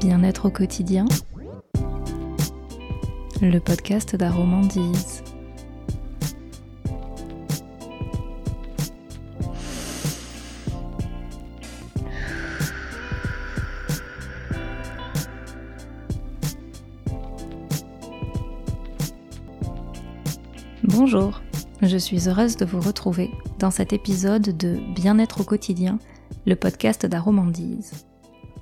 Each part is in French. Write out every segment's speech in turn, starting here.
Bien-être au quotidien, le podcast d'Aromandise. Bonjour, je suis heureuse de vous retrouver dans cet épisode de Bien-être au quotidien, le podcast d'Aromandise.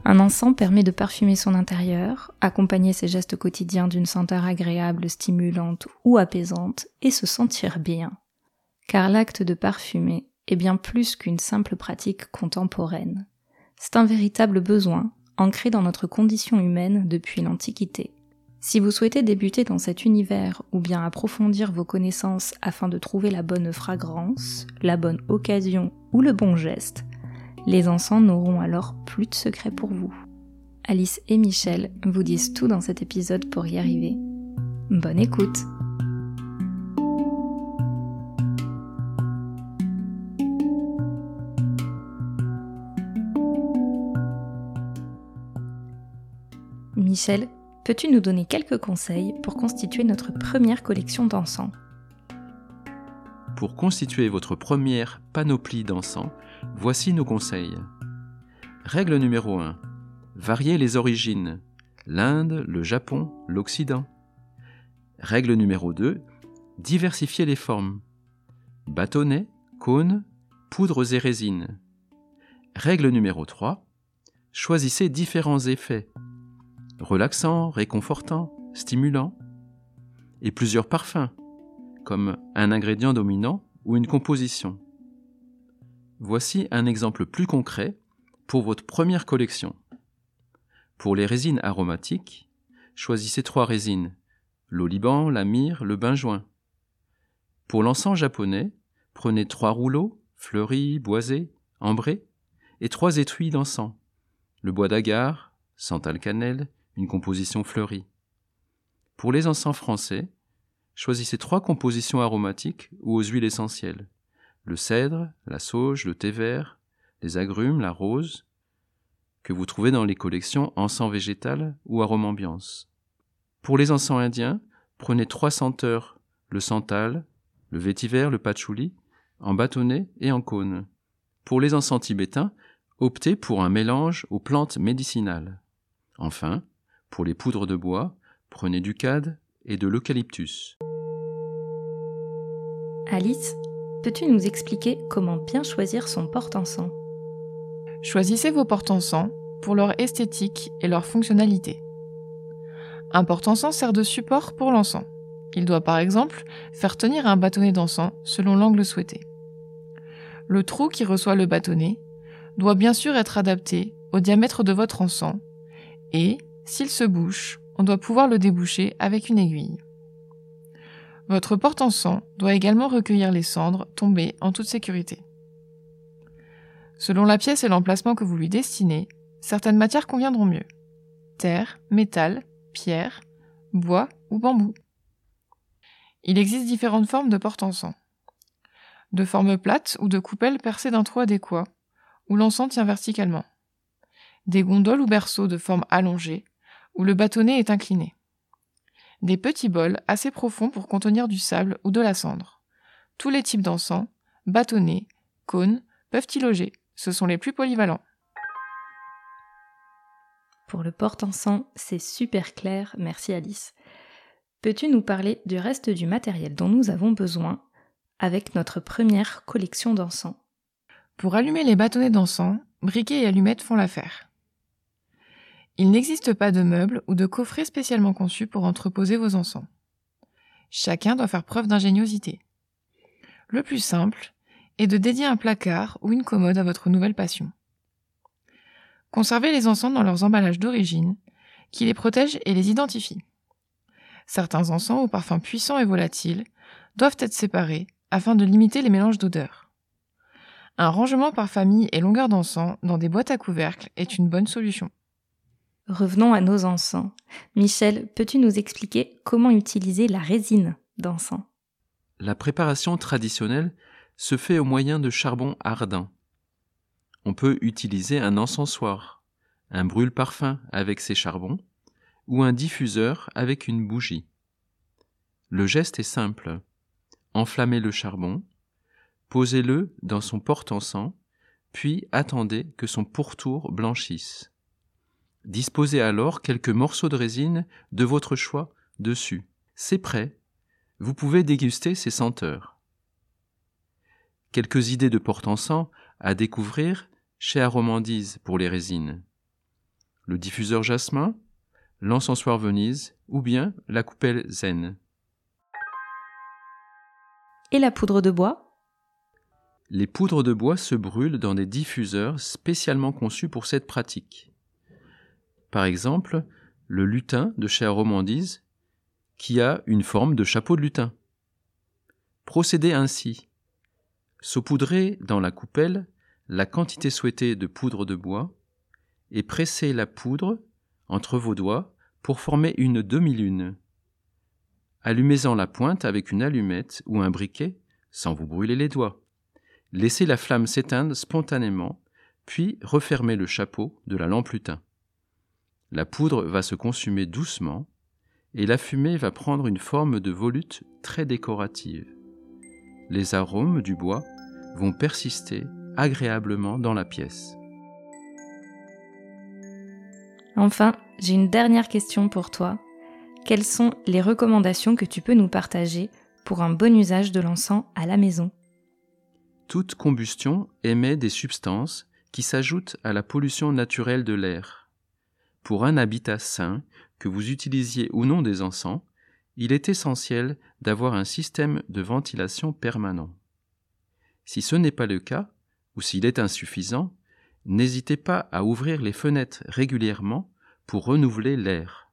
Un encens permet de parfumer son intérieur, accompagner ses gestes quotidiens d'une senteur agréable, stimulante ou apaisante, et se sentir bien. Car l'acte de parfumer est bien plus qu'une simple pratique contemporaine. C'est un véritable besoin, ancré dans notre condition humaine depuis l'Antiquité. Si vous souhaitez débuter dans cet univers ou bien approfondir vos connaissances afin de trouver la bonne fragrance, la bonne occasion ou le bon geste, les encens n'auront alors plus de secrets pour vous. Alice et Michel vous disent tout dans cet épisode pour y arriver. Bonne écoute Michel, peux-tu nous donner quelques conseils pour constituer notre première collection d'encens? Pour constituer votre première panoplie d'encens, Voici nos conseils. Règle numéro 1. Varier les origines. L'Inde, le Japon, l'Occident. Règle numéro 2. Diversifier les formes. Bâtonnets, cônes, poudres et résines. Règle numéro 3. Choisissez différents effets. Relaxants, réconfortants, stimulants. Et plusieurs parfums, comme un ingrédient dominant ou une composition. Voici un exemple plus concret pour votre première collection. Pour les résines aromatiques, choisissez trois résines l'oliban, la myrrhe, le benjoin. Pour l'encens japonais, prenez trois rouleaux, fleuris, boisés, ambrés, et trois étuis d'encens le bois d'agar, santal cannelle, une composition fleurie. Pour les encens français, choisissez trois compositions aromatiques ou aux huiles essentielles le cèdre, la sauge, le thé vert, les agrumes, la rose, que vous trouvez dans les collections encens végétal ou arôme ambiance. Pour les encens indiens, prenez trois senteurs, le santal, le vétiver, le patchouli, en bâtonnet et en cône. Pour les encens tibétains, optez pour un mélange aux plantes médicinales. Enfin, pour les poudres de bois, prenez du cad et de l'eucalyptus. Alice, Peux-tu nous expliquer comment bien choisir son porte-encens? Choisissez vos porte-encens pour leur esthétique et leur fonctionnalité. Un porte-encens sert de support pour l'encens. Il doit par exemple faire tenir un bâtonnet d'encens selon l'angle souhaité. Le trou qui reçoit le bâtonnet doit bien sûr être adapté au diamètre de votre encens et, s'il se bouche, on doit pouvoir le déboucher avec une aiguille. Votre porte-encens doit également recueillir les cendres tombées en toute sécurité. Selon la pièce et l'emplacement que vous lui destinez, certaines matières conviendront mieux. Terre, métal, pierre, bois ou bambou. Il existe différentes formes de porte-encens. De forme plate ou de coupelle percée d'un trou adéquat, où l'encens tient verticalement. Des gondoles ou berceaux de forme allongée, où le bâtonnet est incliné des petits bols assez profonds pour contenir du sable ou de la cendre. Tous les types d'encens, bâtonnets, cônes, peuvent y loger. Ce sont les plus polyvalents. Pour le porte-encens, c'est super clair, merci Alice. Peux-tu nous parler du reste du matériel dont nous avons besoin avec notre première collection d'encens? Pour allumer les bâtonnets d'encens, briquets et allumettes font l'affaire. Il n'existe pas de meubles ou de coffrets spécialement conçus pour entreposer vos encens. Chacun doit faire preuve d'ingéniosité. Le plus simple est de dédier un placard ou une commode à votre nouvelle passion. Conservez les encens dans leurs emballages d'origine, qui les protègent et les identifient. Certains encens aux parfums puissants et volatiles doivent être séparés afin de limiter les mélanges d'odeurs. Un rangement par famille et longueur d'encens dans des boîtes à couvercles est une bonne solution. Revenons à nos encens. Michel, peux-tu nous expliquer comment utiliser la résine d'encens? La préparation traditionnelle se fait au moyen de charbon ardent. On peut utiliser un encensoir, un brûle-parfum avec ses charbons ou un diffuseur avec une bougie. Le geste est simple. Enflammez le charbon, posez-le dans son porte-encens, puis attendez que son pourtour blanchisse. Disposez alors quelques morceaux de résine de votre choix dessus. C'est prêt. Vous pouvez déguster ses senteurs. Quelques idées de porte-encens à découvrir chez Aromandise pour les résines. Le diffuseur jasmin, l'encensoir Venise ou bien la coupelle zen. Et la poudre de bois? Les poudres de bois se brûlent dans des diffuseurs spécialement conçus pour cette pratique. Par exemple, le lutin de chez Aromandise qui a une forme de chapeau de lutin. Procédez ainsi. Saupoudrez dans la coupelle la quantité souhaitée de poudre de bois et pressez la poudre entre vos doigts pour former une demi-lune. Allumez-en la pointe avec une allumette ou un briquet sans vous brûler les doigts. Laissez la flamme s'éteindre spontanément, puis refermez le chapeau de la lampe lutin. La poudre va se consumer doucement et la fumée va prendre une forme de volute très décorative. Les arômes du bois vont persister agréablement dans la pièce. Enfin, j'ai une dernière question pour toi. Quelles sont les recommandations que tu peux nous partager pour un bon usage de l'encens à la maison? Toute combustion émet des substances qui s'ajoutent à la pollution naturelle de l'air. Pour un habitat sain, que vous utilisiez ou non des encens, il est essentiel d'avoir un système de ventilation permanent. Si ce n'est pas le cas, ou s'il est insuffisant, n'hésitez pas à ouvrir les fenêtres régulièrement pour renouveler l'air.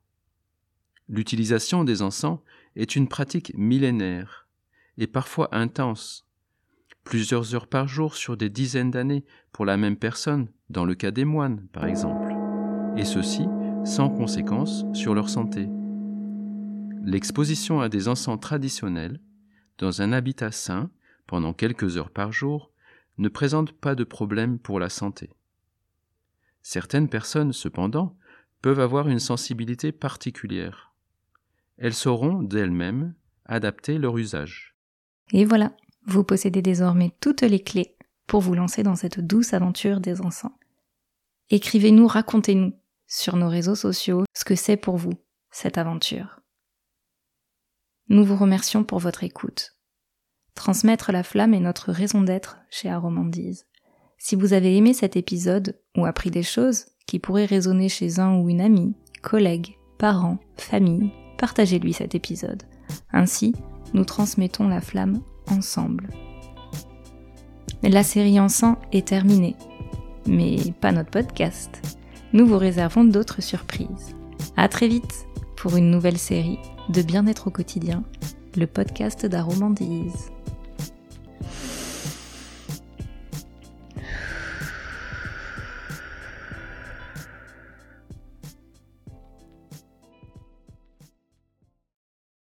L'utilisation des encens est une pratique millénaire et parfois intense. Plusieurs heures par jour sur des dizaines d'années pour la même personne, dans le cas des moines par exemple, et ceci sans conséquence sur leur santé. L'exposition à des encens traditionnels, dans un habitat sain, pendant quelques heures par jour, ne présente pas de problème pour la santé. Certaines personnes, cependant, peuvent avoir une sensibilité particulière. Elles sauront d'elles-mêmes adapter leur usage. Et voilà, vous possédez désormais toutes les clés pour vous lancer dans cette douce aventure des encens. Écrivez-nous, racontez-nous sur nos réseaux sociaux ce que c'est pour vous, cette aventure. Nous vous remercions pour votre écoute. Transmettre la flamme est notre raison d'être chez Aromandise. Si vous avez aimé cet épisode ou appris des choses qui pourraient résonner chez un ou une amie, collègue, parent, famille, partagez-lui cet épisode. Ainsi, nous transmettons la flamme ensemble. La série Encens est terminée, mais pas notre podcast nous vous réservons d'autres surprises. À très vite pour une nouvelle série de Bien-être au quotidien, le podcast d'Aromandise.